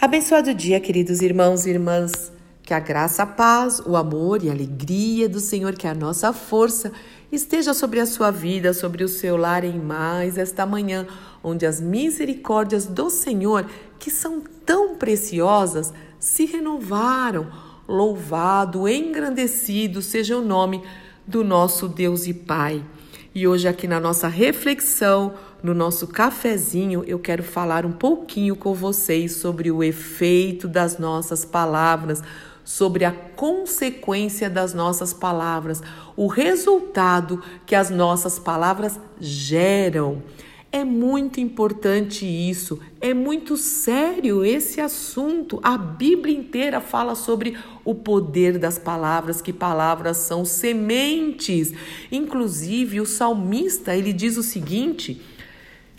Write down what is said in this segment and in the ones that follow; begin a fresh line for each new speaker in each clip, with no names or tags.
Abençoado dia, queridos irmãos e irmãs. Que a graça, a paz, o amor e a alegria do Senhor, que é a nossa força, esteja sobre a sua vida, sobre o seu lar em mais esta manhã, onde as misericórdias do Senhor, que são tão preciosas, se renovaram. Louvado, engrandecido seja o nome do nosso Deus e Pai. E hoje, aqui na nossa reflexão, no nosso cafezinho, eu quero falar um pouquinho com vocês sobre o efeito das nossas palavras, sobre a consequência das nossas palavras, o resultado que as nossas palavras geram. É muito importante isso, é muito sério esse assunto. A Bíblia inteira fala sobre o poder das palavras, que palavras são sementes. Inclusive, o salmista, ele diz o seguinte: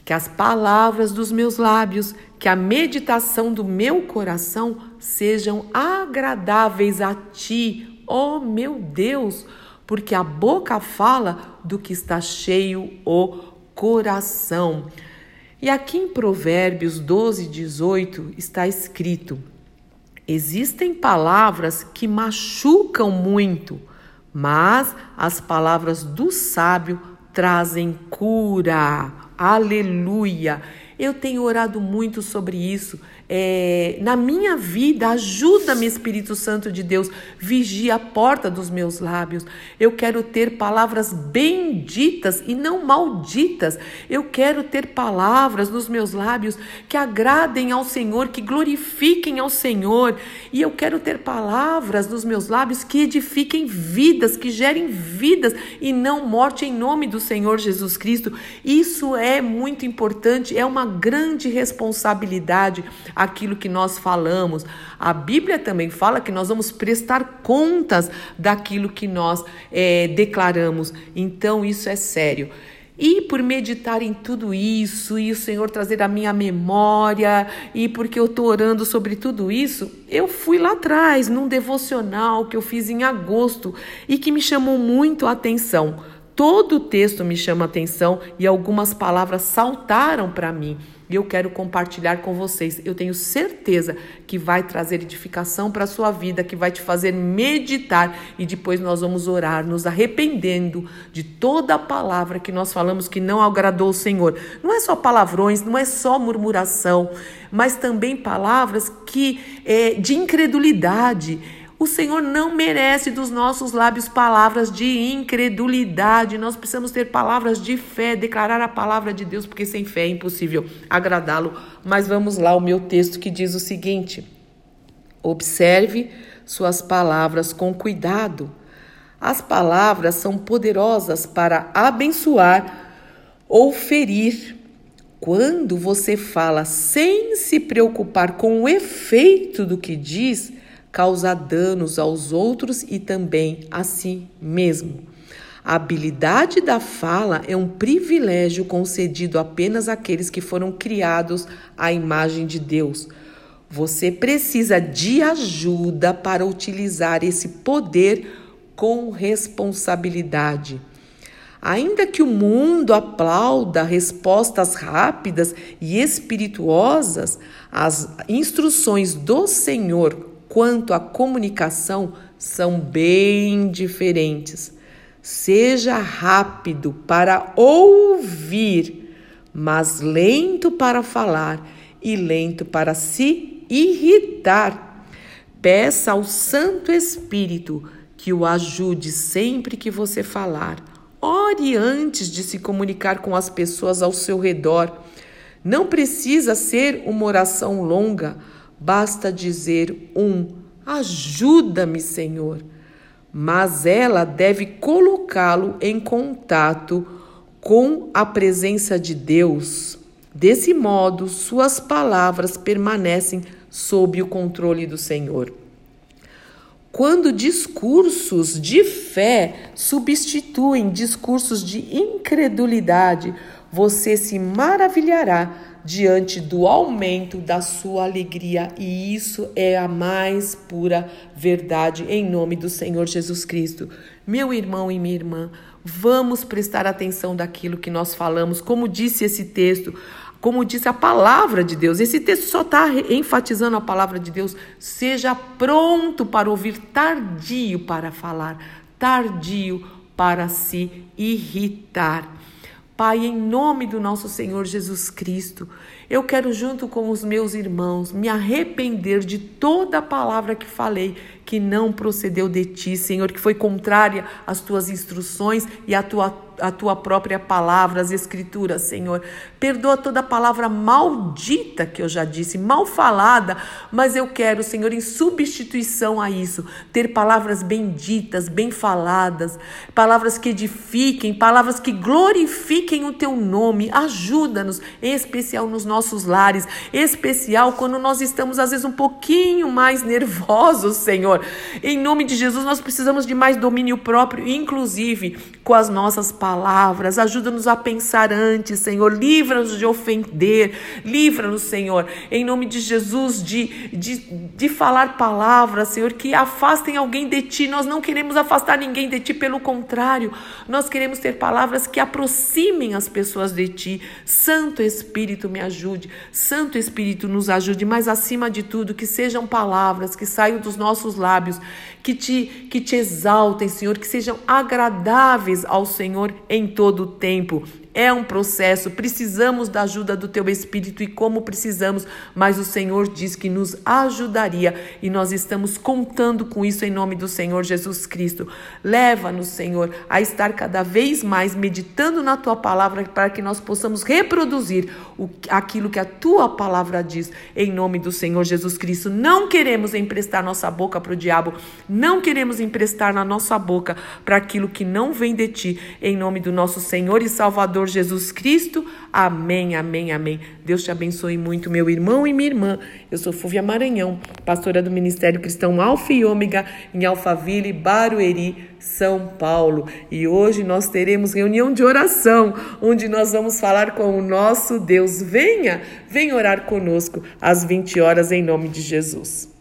que as palavras dos meus lábios, que a meditação do meu coração sejam agradáveis a ti, ó oh meu Deus, porque a boca fala do que está cheio o coração. E aqui em Provérbios 12, 18 está escrito: Existem palavras que machucam muito, mas as palavras do sábio trazem cura. Aleluia! Eu tenho orado muito sobre isso é, na minha vida, ajuda-me, Espírito Santo de Deus, vigia a porta dos meus lábios. Eu quero ter palavras benditas e não malditas. Eu quero ter palavras nos meus lábios que agradem ao Senhor, que glorifiquem ao Senhor. E eu quero ter palavras nos meus lábios que edifiquem vidas, que gerem vidas e não morte em nome do Senhor Jesus Cristo. Isso é muito importante, é uma grande responsabilidade aquilo que nós falamos. A Bíblia também fala que nós vamos prestar contas daquilo que nós é, declaramos. Então, isso é sério. E por meditar em tudo isso, e o Senhor trazer a minha memória, e porque eu estou orando sobre tudo isso, eu fui lá atrás, num devocional que eu fiz em agosto e que me chamou muito a atenção. Todo o texto me chama atenção e algumas palavras saltaram para mim e eu quero compartilhar com vocês. Eu tenho certeza que vai trazer edificação para a sua vida, que vai te fazer meditar e depois nós vamos orar, nos arrependendo de toda a palavra que nós falamos que não agradou o Senhor. Não é só palavrões, não é só murmuração, mas também palavras que é, de incredulidade o Senhor não merece dos nossos lábios palavras de incredulidade. Nós precisamos ter palavras de fé, declarar a palavra de Deus, porque sem fé é impossível agradá-lo. Mas vamos lá, o meu texto que diz o seguinte: Observe suas palavras com cuidado. As palavras são poderosas para abençoar ou ferir. Quando você fala sem se preocupar com o efeito do que diz, causa danos aos outros e também a si mesmo. A habilidade da fala é um privilégio concedido apenas àqueles que foram criados à imagem de Deus. Você precisa de ajuda para utilizar esse poder com responsabilidade. Ainda que o mundo aplauda respostas rápidas e espirituosas, as instruções do Senhor quanto à comunicação são bem diferentes. Seja rápido para ouvir, mas lento para falar e lento para se irritar. Peça ao Santo Espírito que o ajude sempre que você falar. Ore antes de se comunicar com as pessoas ao seu redor. Não precisa ser uma oração longa Basta dizer um: Ajuda-me, Senhor. Mas ela deve colocá-lo em contato com a presença de Deus. Desse modo, suas palavras permanecem sob o controle do Senhor. Quando discursos de fé substituem discursos de incredulidade, você se maravilhará diante do aumento da sua alegria, e isso é a mais pura verdade em nome do Senhor Jesus Cristo. Meu irmão e minha irmã, vamos prestar atenção daquilo que nós falamos, como disse esse texto. como diz a palavra de Deus. Esse texto só está enfatizando a palavra de Deus. Seja pronto para ouvir, tardio para falar, tardio para se irritar. Pai, em nome do nosso Senhor Jesus Cristo, eu quero, junto com os meus irmãos, me arrepender de toda palavra que falei que não procedeu de ti, Senhor, que foi contrária às tuas instruções e à tua a tua própria palavra, as escrituras, Senhor. Perdoa toda palavra maldita que eu já disse, mal falada, mas eu quero, Senhor, em substituição a isso, ter palavras benditas, bem faladas, palavras que edifiquem, palavras que glorifiquem o teu nome. Ajuda-nos, em especial nos nossos lares, em especial quando nós estamos às vezes um pouquinho mais nervosos, Senhor. Em nome de Jesus, nós precisamos de mais domínio próprio, inclusive com as nossas palavras ajuda-nos a pensar antes, Senhor. Livra-nos de ofender, livra-nos, Senhor, em nome de Jesus, de, de, de falar palavras, Senhor, que afastem alguém de ti. Nós não queremos afastar ninguém de ti, pelo contrário, nós queremos ter palavras que aproximem as pessoas de ti. Santo Espírito, me ajude, Santo Espírito, nos ajude, mas acima de tudo, que sejam palavras que saiam dos nossos lábios, que te, que te exaltem, Senhor, que sejam agradáveis ao Senhor em todo o tempo. É um processo, precisamos da ajuda do teu Espírito e como precisamos, mas o Senhor diz que nos ajudaria e nós estamos contando com isso em nome do Senhor Jesus Cristo. Leva-nos, Senhor, a estar cada vez mais meditando na tua palavra para que nós possamos reproduzir o, aquilo que a tua palavra diz em nome do Senhor Jesus Cristo. Não queremos emprestar nossa boca para o diabo, não queremos emprestar na nossa boca para aquilo que não vem de ti, em nome do nosso Senhor e Salvador Jesus Cristo. Amém, amém, amém. Deus te abençoe muito, meu irmão e minha irmã. Eu sou Fúvia Maranhão, pastora do Ministério Cristão Alfa e Ômega em Alphaville, Barueri, São Paulo. E hoje nós teremos reunião de oração, onde nós vamos falar com o nosso Deus. Venha, venha orar conosco às 20 horas em nome de Jesus.